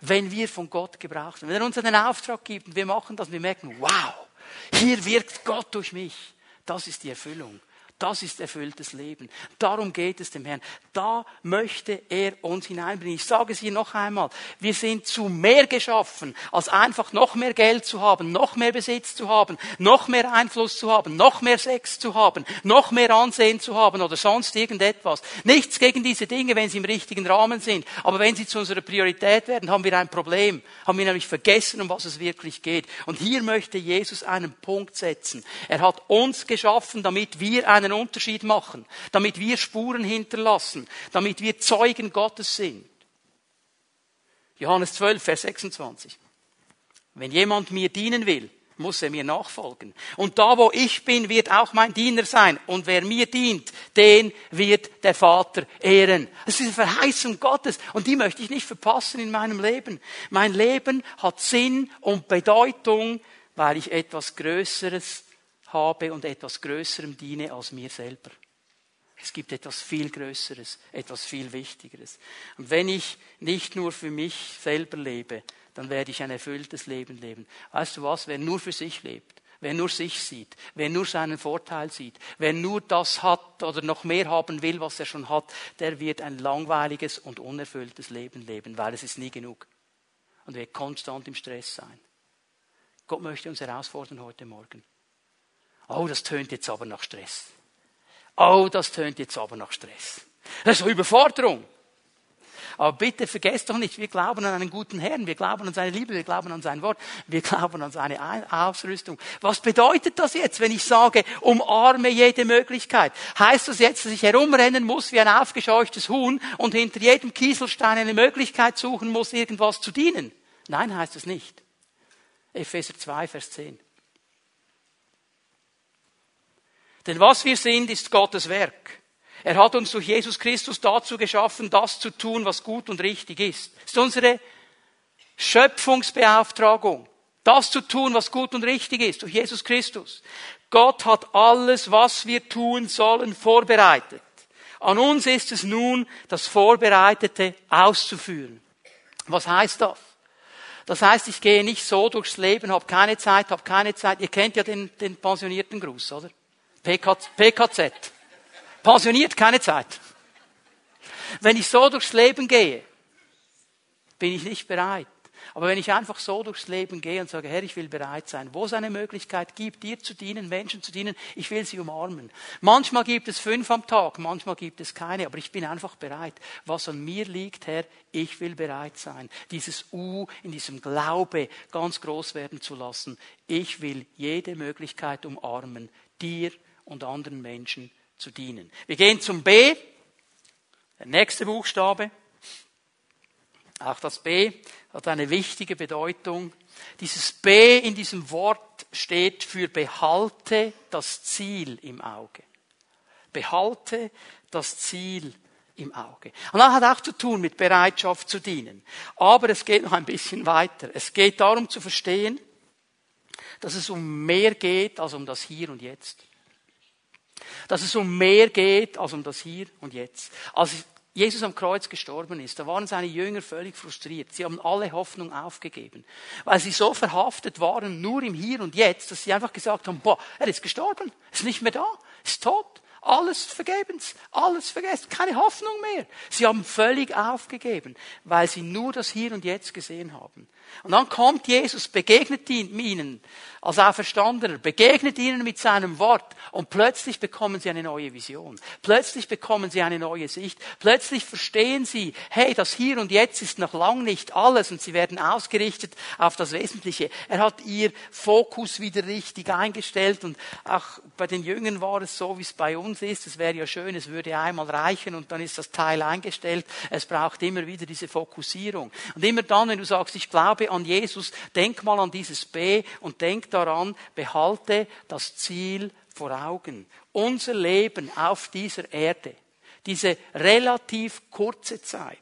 S1: Wenn wir von Gott gebraucht werden. Wenn er uns einen Auftrag gibt und wir machen das und wir merken, wow, hier wirkt Gott durch mich. Das ist die Erfüllung. Das ist erfülltes Leben. Darum geht es dem Herrn. Da möchte er uns hineinbringen. Ich sage es hier noch einmal. Wir sind zu mehr geschaffen, als einfach noch mehr Geld zu haben, noch mehr Besitz zu haben, noch mehr Einfluss zu haben, noch mehr Sex zu haben, noch mehr Ansehen zu haben oder sonst irgendetwas. Nichts gegen diese Dinge, wenn sie im richtigen Rahmen sind. Aber wenn sie zu unserer Priorität werden, haben wir ein Problem. Haben wir nämlich vergessen, um was es wirklich geht. Und hier möchte Jesus einen Punkt setzen. Er hat uns geschaffen, damit wir einen einen Unterschied machen, damit wir Spuren hinterlassen, damit wir Zeugen Gottes sind. Johannes 12, Vers 26. Wenn jemand mir dienen will, muss er mir nachfolgen. Und da, wo ich bin, wird auch mein Diener sein. Und wer mir dient, den wird der Vater ehren. Das ist eine Verheißung Gottes. Und die möchte ich nicht verpassen in meinem Leben. Mein Leben hat Sinn und Bedeutung, weil ich etwas Größeres habe und etwas Größerem diene als mir selber. Es gibt etwas viel Größeres, etwas viel Wichtigeres. Und wenn ich nicht nur für mich selber lebe, dann werde ich ein erfülltes Leben leben. Weißt du was? Wer nur für sich lebt, wer nur sich sieht, wer nur seinen Vorteil sieht, wer nur das hat oder noch mehr haben will, was er schon hat, der wird ein langweiliges und unerfülltes Leben leben, weil es ist nie genug. Und wird konstant im Stress sein. Gott möchte uns herausfordern heute Morgen. Oh, das tönt jetzt aber nach Stress. Oh, das tönt jetzt aber nach Stress. Das ist eine Überforderung. Aber bitte vergesst doch nicht, wir glauben an einen guten Herrn, wir glauben an seine Liebe, wir glauben an sein Wort, wir glauben an seine Ausrüstung. Was bedeutet das jetzt, wenn ich sage, umarme jede Möglichkeit? Heißt das jetzt, dass ich herumrennen muss wie ein aufgescheuchtes Huhn und hinter jedem Kieselstein eine Möglichkeit suchen muss, irgendwas zu dienen? Nein, heißt das nicht. Epheser 2, Vers 10. Denn was wir sind, ist Gottes Werk. Er hat uns durch Jesus Christus dazu geschaffen, das zu tun, was gut und richtig ist. Das ist unsere Schöpfungsbeauftragung. Das zu tun, was gut und richtig ist, durch Jesus Christus. Gott hat alles, was wir tun sollen, vorbereitet. An uns ist es nun, das Vorbereitete auszuführen. Was heißt das? Das heißt, ich gehe nicht so durchs Leben, habe keine Zeit, habe keine Zeit. Ihr kennt ja den, den pensionierten Gruß, oder? PKZ. Pensioniert, keine Zeit. Wenn ich so durchs Leben gehe, bin ich nicht bereit. Aber wenn ich einfach so durchs Leben gehe und sage, Herr, ich will bereit sein, wo es eine Möglichkeit gibt, dir zu dienen, Menschen zu dienen, ich will sie umarmen. Manchmal gibt es fünf am Tag, manchmal gibt es keine, aber ich bin einfach bereit. Was an mir liegt, Herr, ich will bereit sein, dieses U in diesem Glaube ganz groß werden zu lassen. Ich will jede Möglichkeit umarmen, dir und anderen Menschen zu dienen. Wir gehen zum B, der nächste Buchstabe. Auch das B hat eine wichtige Bedeutung. Dieses B in diesem Wort steht für behalte das Ziel im Auge. Behalte das Ziel im Auge. Und das hat auch zu tun mit Bereitschaft zu dienen. Aber es geht noch ein bisschen weiter. Es geht darum zu verstehen, dass es um mehr geht als um das Hier und Jetzt. Dass es um mehr geht als um das Hier und Jetzt. Als Jesus am Kreuz gestorben ist, da waren seine Jünger völlig frustriert. Sie haben alle Hoffnung aufgegeben, weil sie so verhaftet waren, nur im Hier und Jetzt, dass sie einfach gesagt haben, boah, er ist gestorben, ist nicht mehr da, ist tot. Alles vergebens, alles vergessen, keine Hoffnung mehr. Sie haben völlig aufgegeben, weil sie nur das Hier und Jetzt gesehen haben. Und dann kommt Jesus, begegnet ihnen als Auferstandener, begegnet ihnen mit seinem Wort und plötzlich bekommen sie eine neue Vision. Plötzlich bekommen sie eine neue Sicht. Plötzlich verstehen sie, hey, das Hier und Jetzt ist noch lang nicht alles und sie werden ausgerichtet auf das Wesentliche. Er hat ihr Fokus wieder richtig eingestellt und auch bei den Jüngern war es so, wie es bei uns ist. Es wäre ja schön, es würde einmal reichen und dann ist das Teil eingestellt. Es braucht immer wieder diese Fokussierung. Und immer dann, wenn du sagst, ich glaube an Jesus, denk mal an dieses B und denk daran, behalte das Ziel vor Augen. Unser Leben auf dieser Erde, diese relativ kurze Zeit,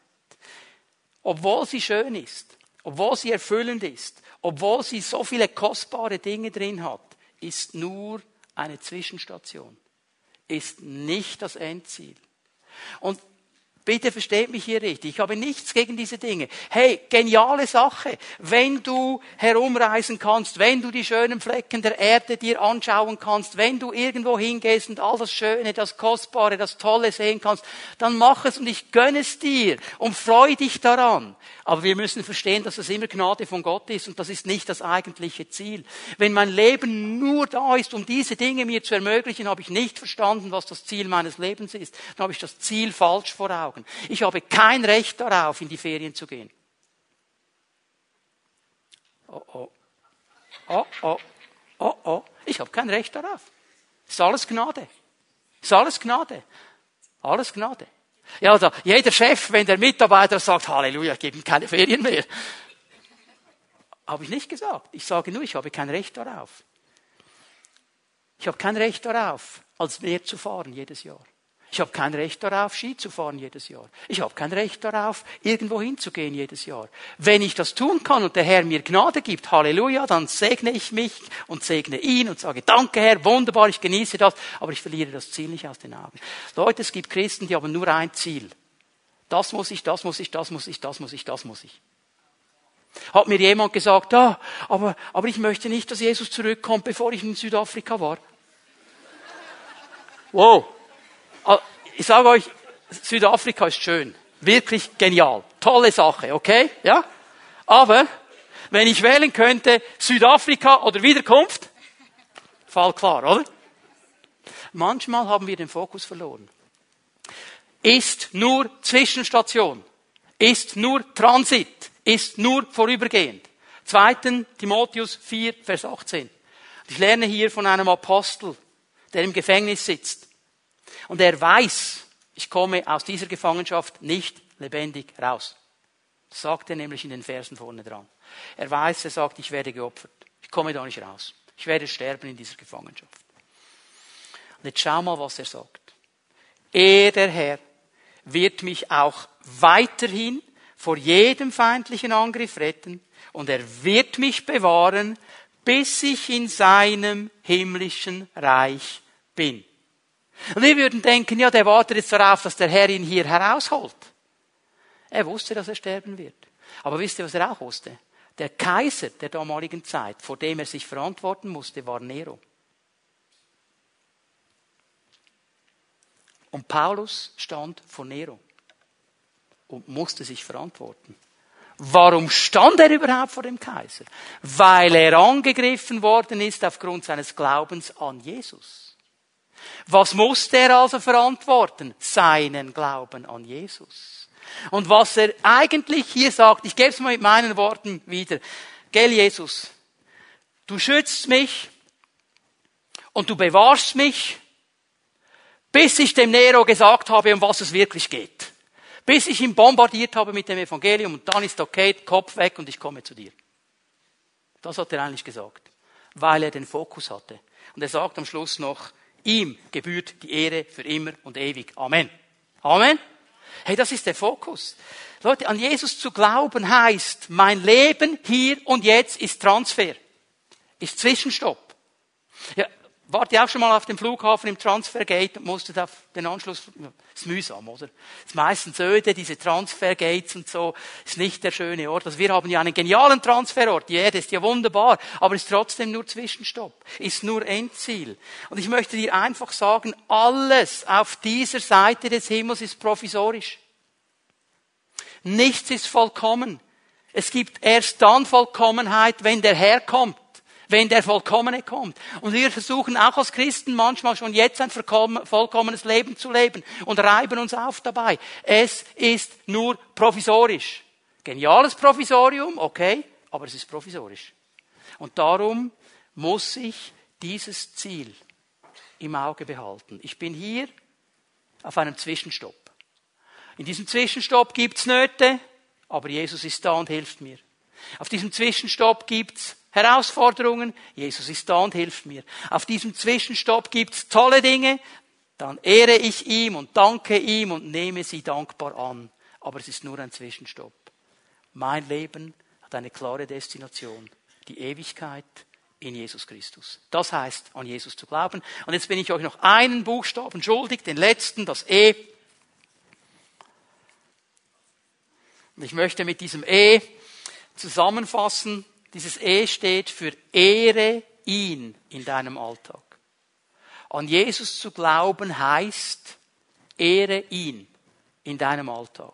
S1: obwohl sie schön ist, obwohl sie erfüllend ist, obwohl sie so viele kostbare Dinge drin hat, ist nur eine Zwischenstation, ist nicht das Endziel. Und Bitte versteht mich hier richtig. Ich habe nichts gegen diese Dinge. Hey, geniale Sache. Wenn du herumreisen kannst, wenn du die schönen Flecken der Erde dir anschauen kannst, wenn du irgendwo hingehst und all das Schöne, das Kostbare, das Tolle sehen kannst, dann mach es und ich gönne es dir und freu dich daran. Aber wir müssen verstehen, dass das immer Gnade von Gott ist und das ist nicht das eigentliche Ziel. Wenn mein Leben nur da ist, um diese Dinge mir zu ermöglichen, habe ich nicht verstanden, was das Ziel meines Lebens ist. Dann habe ich das Ziel falsch vor Augen. Augen. Ich habe kein Recht darauf, in die Ferien zu gehen. Oh oh. Oh oh. Oh oh. Ich habe kein Recht darauf. Ist alles Gnade. Ist alles Gnade. Alles Gnade. Ja, also jeder Chef, wenn der Mitarbeiter sagt, Halleluja, ich gebe ihm keine Ferien mehr. Habe ich nicht gesagt. Ich sage nur, ich habe kein Recht darauf. Ich habe kein Recht darauf, als Meer zu fahren jedes Jahr. Ich habe kein Recht darauf, Ski zu fahren jedes Jahr. Ich habe kein Recht darauf, irgendwo hinzugehen jedes Jahr. Wenn ich das tun kann und der Herr mir Gnade gibt, Halleluja, dann segne ich mich und segne ihn und sage, danke Herr, wunderbar, ich genieße das, aber ich verliere das Ziel nicht aus den Augen. Leute, es gibt Christen, die haben nur ein Ziel. Das muss ich, das muss ich, das muss ich, das muss ich, das muss ich. Hat mir jemand gesagt, ah, aber, aber ich möchte nicht, dass Jesus zurückkommt, bevor ich in Südafrika war. Wow. Ich sage euch, Südafrika ist schön. Wirklich genial. Tolle Sache, okay? Ja? Aber, wenn ich wählen könnte, Südafrika oder Wiederkunft, Fall klar, oder? Manchmal haben wir den Fokus verloren. Ist nur Zwischenstation. Ist nur Transit. Ist nur vorübergehend. 2. Timotheus 4, Vers 18. Ich lerne hier von einem Apostel, der im Gefängnis sitzt. Und er weiß, ich komme aus dieser Gefangenschaft nicht lebendig raus. Das sagt er nämlich in den Versen vorne dran. Er weiß, er sagt, ich werde geopfert. Ich komme da nicht raus. Ich werde sterben in dieser Gefangenschaft. Und jetzt schau mal, was er sagt. Er, der Herr, wird mich auch weiterhin vor jedem feindlichen Angriff retten und er wird mich bewahren, bis ich in seinem himmlischen Reich bin. Und wir würden denken, ja, der wartet jetzt darauf, dass der Herr ihn hier herausholt. Er wusste, dass er sterben wird. Aber wisst ihr, was er auch wusste? Der Kaiser der damaligen Zeit, vor dem er sich verantworten musste, war Nero. Und Paulus stand vor Nero und musste sich verantworten. Warum stand er überhaupt vor dem Kaiser? Weil er angegriffen worden ist aufgrund seines Glaubens an Jesus. Was musste er also verantworten? Seinen Glauben an Jesus. Und was er eigentlich hier sagt, ich gebe es mal mit meinen Worten wieder. Gell, Jesus, du schützt mich und du bewahrst mich, bis ich dem Nero gesagt habe, um was es wirklich geht. Bis ich ihn bombardiert habe mit dem Evangelium und dann ist okay, Kopf weg und ich komme zu dir. Das hat er eigentlich gesagt, weil er den Fokus hatte. Und er sagt am Schluss noch, Ihm gebührt die Ehre für immer und ewig. Amen. Amen. Hey, das ist der Fokus. Leute, an Jesus zu glauben heißt, mein Leben hier und jetzt ist Transfer. Ist Zwischenstopp. Ja, Wart ihr auch schon mal auf dem Flughafen im Transfergate und musstet auf den Anschluss, ist mühsam, oder? Ist meistens öde, diese Transfergates und so, ist nicht der schöne Ort. Also wir haben ja einen genialen Transferort, die Erde ist ja wunderbar, aber ist trotzdem nur Zwischenstopp, ist nur Endziel. Und ich möchte dir einfach sagen, alles auf dieser Seite des Himmels ist provisorisch. Nichts ist vollkommen. Es gibt erst dann Vollkommenheit, wenn der Herr kommt wenn der Vollkommene kommt. Und wir versuchen auch als Christen manchmal schon jetzt ein vollkommenes Leben zu leben und reiben uns auf dabei. Es ist nur provisorisch. Geniales Provisorium, okay, aber es ist provisorisch. Und darum muss ich dieses Ziel im Auge behalten. Ich bin hier auf einem Zwischenstopp. In diesem Zwischenstopp gibt's Nöte, aber Jesus ist da und hilft mir. Auf diesem Zwischenstopp gibt's Herausforderungen. Jesus ist da und hilft mir. Auf diesem Zwischenstopp gibt's tolle Dinge. Dann ehre ich ihm und danke ihm und nehme sie dankbar an. Aber es ist nur ein Zwischenstopp. Mein Leben hat eine klare Destination. Die Ewigkeit in Jesus Christus. Das heißt, an Jesus zu glauben. Und jetzt bin ich euch noch einen Buchstaben schuldig, den letzten, das E. Und ich möchte mit diesem E zusammenfassen. Dieses E steht für Ehre ihn in deinem Alltag. An Jesus zu glauben heißt, ehre ihn in deinem Alltag.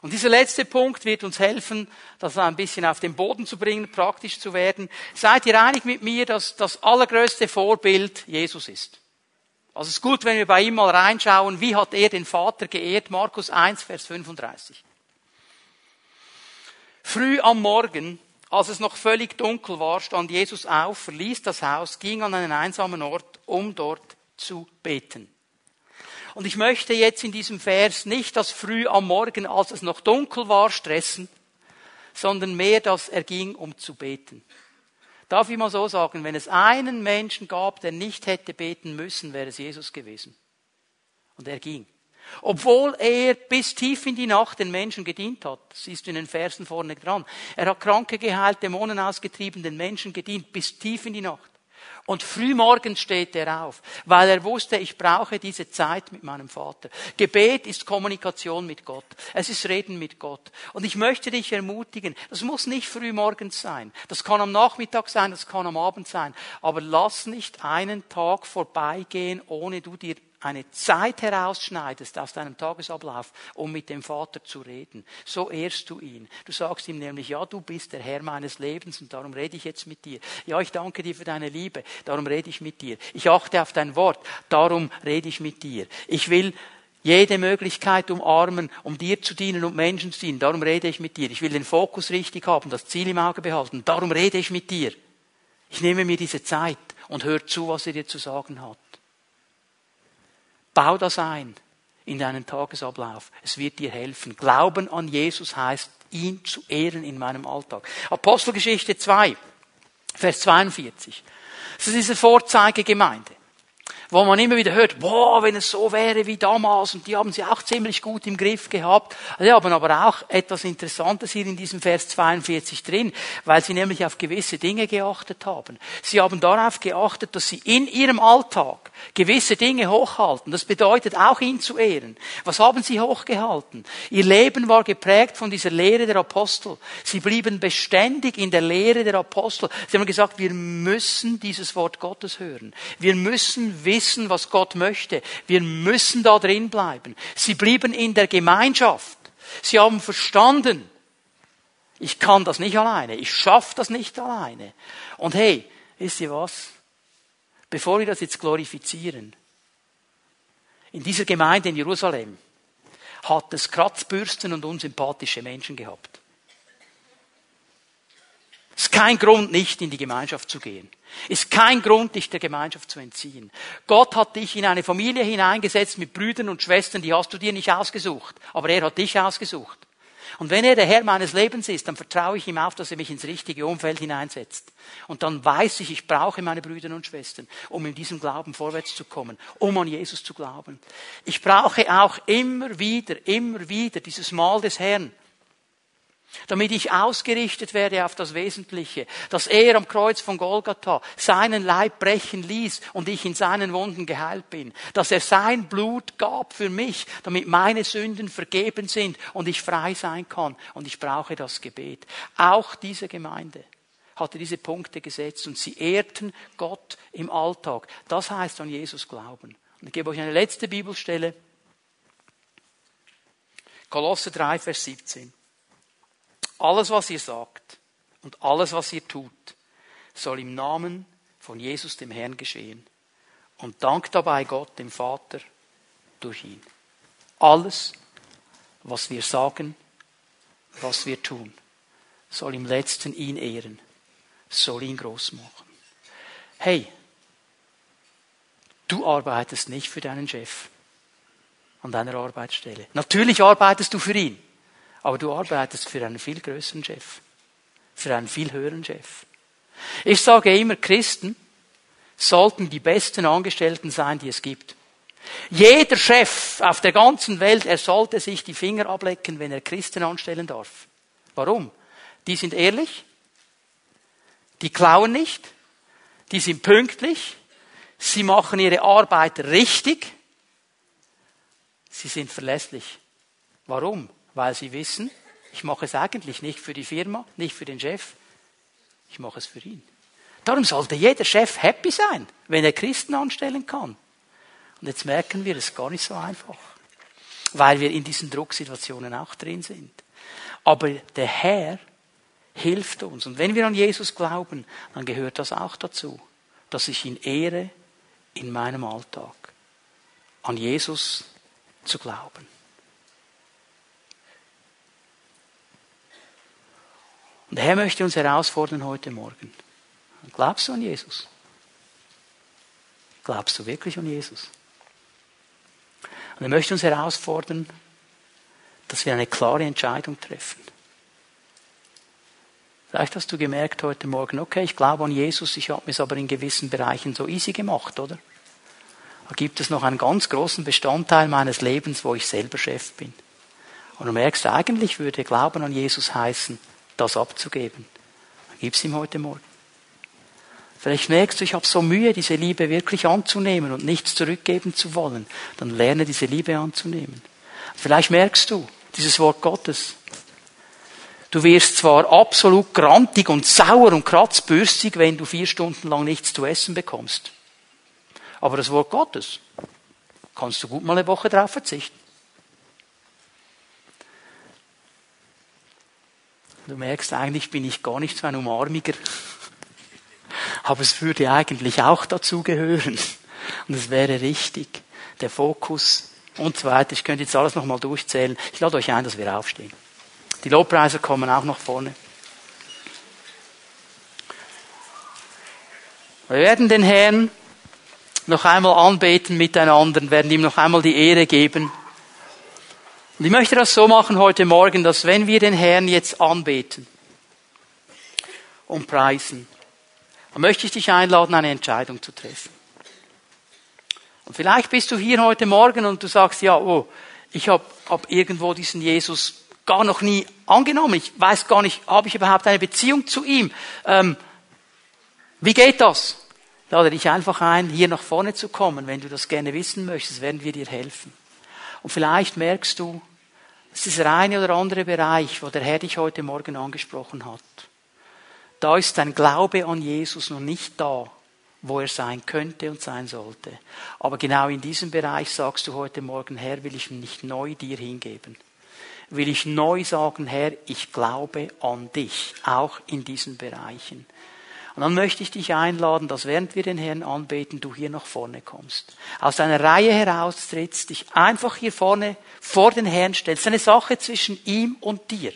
S1: Und dieser letzte Punkt wird uns helfen, das ein bisschen auf den Boden zu bringen, praktisch zu werden. Seid ihr einig mit mir, dass das allergrößte Vorbild Jesus ist? Also es ist gut, wenn wir bei ihm mal reinschauen, wie hat er den Vater geehrt? Markus 1, Vers 35. Früh am Morgen, als es noch völlig dunkel war, stand Jesus auf, verließ das Haus, ging an einen einsamen Ort, um dort zu beten. Und ich möchte jetzt in diesem Vers nicht das früh am Morgen, als es noch dunkel war, stressen, sondern mehr, dass er ging, um zu beten. Darf ich mal so sagen, wenn es einen Menschen gab, der nicht hätte beten müssen, wäre es Jesus gewesen. Und er ging. Obwohl er bis tief in die Nacht den Menschen gedient hat. Das siehst du in den Versen vorne dran. Er hat Kranke geheilt, Dämonen ausgetrieben, den Menschen gedient bis tief in die Nacht. Und frühmorgens steht er auf, weil er wusste, ich brauche diese Zeit mit meinem Vater. Gebet ist Kommunikation mit Gott. Es ist Reden mit Gott. Und ich möchte dich ermutigen, das muss nicht frühmorgens sein. Das kann am Nachmittag sein, das kann am Abend sein. Aber lass nicht einen Tag vorbeigehen, ohne du dir eine Zeit herausschneidest aus deinem Tagesablauf, um mit dem Vater zu reden. So ehrst du ihn. Du sagst ihm nämlich, ja, du bist der Herr meines Lebens und darum rede ich jetzt mit dir. Ja, ich danke dir für deine Liebe, darum rede ich mit dir. Ich achte auf dein Wort, darum rede ich mit dir. Ich will jede Möglichkeit umarmen, um dir zu dienen und Menschen zu dienen. Darum rede ich mit dir. Ich will den Fokus richtig haben, das Ziel im Auge behalten. Darum rede ich mit dir. Ich nehme mir diese Zeit und hör zu, was er dir zu sagen hat. Bau das ein in deinen Tagesablauf. Es wird dir helfen. Glauben an Jesus heißt, ihn zu ehren in meinem Alltag. Apostelgeschichte 2, Vers 42. Das ist diese Vorzeigegemeinde wo man immer wieder hört, boah, wenn es so wäre wie damals, und die haben sie auch ziemlich gut im Griff gehabt. Sie haben aber auch etwas Interessantes hier in diesem Vers 42 drin, weil sie nämlich auf gewisse Dinge geachtet haben. Sie haben darauf geachtet, dass sie in ihrem Alltag gewisse Dinge hochhalten. Das bedeutet auch ihn zu ehren. Was haben sie hochgehalten? Ihr Leben war geprägt von dieser Lehre der Apostel. Sie blieben beständig in der Lehre der Apostel. Sie haben gesagt, wir müssen dieses Wort Gottes hören. Wir müssen wissen, wissen, was Gott möchte. Wir müssen da drin bleiben. Sie blieben in der Gemeinschaft. Sie haben verstanden, ich kann das nicht alleine. Ich schaffe das nicht alleine. Und hey, wisst ihr was? Bevor wir das jetzt glorifizieren, in dieser Gemeinde in Jerusalem hat es Kratzbürsten und unsympathische Menschen gehabt. Ist kein Grund, nicht in die Gemeinschaft zu gehen. Ist kein Grund, dich der Gemeinschaft zu entziehen. Gott hat dich in eine Familie hineingesetzt mit Brüdern und Schwestern, die hast du dir nicht ausgesucht. Aber er hat dich ausgesucht. Und wenn er der Herr meines Lebens ist, dann vertraue ich ihm auf, dass er mich ins richtige Umfeld hineinsetzt. Und dann weiß ich, ich brauche meine Brüder und Schwestern, um in diesem Glauben vorwärts zu kommen, um an Jesus zu glauben. Ich brauche auch immer wieder, immer wieder dieses Mahl des Herrn damit ich ausgerichtet werde auf das Wesentliche, dass er am Kreuz von Golgatha seinen Leib brechen ließ und ich in seinen Wunden geheilt bin, dass er sein Blut gab für mich, damit meine Sünden vergeben sind und ich frei sein kann und ich brauche das Gebet. Auch diese Gemeinde hatte diese Punkte gesetzt und sie ehrten Gott im Alltag. Das heißt an Jesus glauben. Und ich gebe euch eine letzte Bibelstelle. Kolosse 3, Vers 17. Alles, was ihr sagt und alles, was ihr tut, soll im Namen von Jesus dem Herrn geschehen. Und dankt dabei Gott, dem Vater, durch ihn. Alles, was wir sagen, was wir tun, soll im letzten ihn ehren, soll ihn groß machen. Hey, du arbeitest nicht für deinen Chef an deiner Arbeitsstelle. Natürlich arbeitest du für ihn. Aber du arbeitest für einen viel größeren Chef, für einen viel höheren Chef. Ich sage immer, Christen sollten die besten Angestellten sein, die es gibt. Jeder Chef auf der ganzen Welt, er sollte sich die Finger ablecken, wenn er Christen anstellen darf. Warum? Die sind ehrlich, die klauen nicht, die sind pünktlich, sie machen ihre Arbeit richtig, sie sind verlässlich. Warum? Weil sie wissen, ich mache es eigentlich nicht für die Firma, nicht für den Chef. Ich mache es für ihn. Darum sollte jeder Chef happy sein, wenn er Christen anstellen kann. Und jetzt merken wir, es ist gar nicht so einfach, weil wir in diesen Drucksituationen auch drin sind. Aber der Herr hilft uns. Und wenn wir an Jesus glauben, dann gehört das auch dazu, dass ich ihn ehre in meinem Alltag. An Jesus zu glauben. Und der Herr möchte uns herausfordern heute Morgen. Glaubst du an Jesus? Glaubst du wirklich an Jesus? Und er möchte uns herausfordern, dass wir eine klare Entscheidung treffen. Vielleicht hast du gemerkt heute Morgen, okay, ich glaube an Jesus, ich habe es aber in gewissen Bereichen so easy gemacht, oder? Da gibt es noch einen ganz großen Bestandteil meines Lebens, wo ich selber Chef bin. Und du merkst, eigentlich würde Glauben an Jesus heißen, das abzugeben. Gib es ihm heute Morgen. Vielleicht merkst du, ich habe so Mühe, diese Liebe wirklich anzunehmen und nichts zurückgeben zu wollen. Dann lerne diese Liebe anzunehmen. Vielleicht merkst du dieses Wort Gottes. Du wirst zwar absolut grantig und sauer und kratzbürstig, wenn du vier Stunden lang nichts zu essen bekommst. Aber das Wort Gottes kannst du gut mal eine Woche drauf verzichten. Du merkst, eigentlich bin ich gar nicht so ein Umarmiger. Aber es würde eigentlich auch dazu gehören. Und es wäre richtig. Der Fokus und so weiter. Ich könnte jetzt alles nochmal durchzählen. Ich lade euch ein, dass wir aufstehen. Die Lobpreiser kommen auch nach vorne. Wir werden den Herrn noch einmal anbeten miteinander, werden ihm noch einmal die Ehre geben. Und ich möchte das so machen heute Morgen, dass wenn wir den Herrn jetzt anbeten und preisen, dann möchte ich dich einladen, eine Entscheidung zu treffen. Und vielleicht bist du hier heute Morgen und du sagst, ja, oh, ich habe hab irgendwo diesen Jesus gar noch nie angenommen. Ich weiß gar nicht, habe ich überhaupt eine Beziehung zu ihm? Ähm, wie geht das? Lade dich einfach ein, hier nach vorne zu kommen. Wenn du das gerne wissen möchtest, werden wir dir helfen. Und vielleicht merkst du, es ist der eine oder andere Bereich, wo der Herr dich heute Morgen angesprochen hat. Da ist dein Glaube an Jesus noch nicht da, wo er sein könnte und sein sollte. Aber genau in diesem Bereich sagst du heute Morgen, Herr, will ich nicht neu dir hingeben. Will ich neu sagen, Herr, ich glaube an dich, auch in diesen Bereichen. Und dann möchte ich dich einladen, dass während wir den Herrn anbeten, du hier nach vorne kommst. Aus deiner Reihe heraustrittst, dich einfach hier vorne vor den Herrn stellst. Eine Sache zwischen ihm und dir.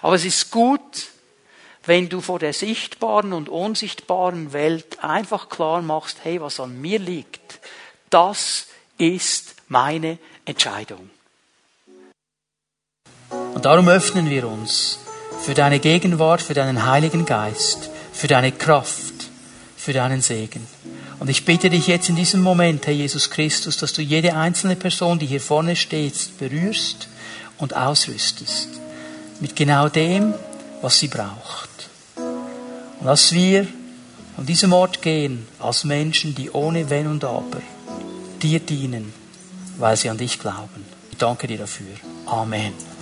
S1: Aber es ist gut, wenn du vor der sichtbaren und unsichtbaren Welt einfach klar machst, hey, was an mir liegt, das ist meine Entscheidung. Und darum öffnen wir uns für deine Gegenwart, für deinen Heiligen Geist für deine Kraft, für deinen Segen. Und ich bitte dich jetzt in diesem Moment, Herr Jesus Christus, dass du jede einzelne Person, die hier vorne steht, berührst und ausrüstest. Mit genau dem, was sie braucht. Und dass wir an diesem Ort gehen als Menschen, die ohne Wenn und Aber dir dienen, weil sie an dich glauben. Ich danke dir dafür. Amen.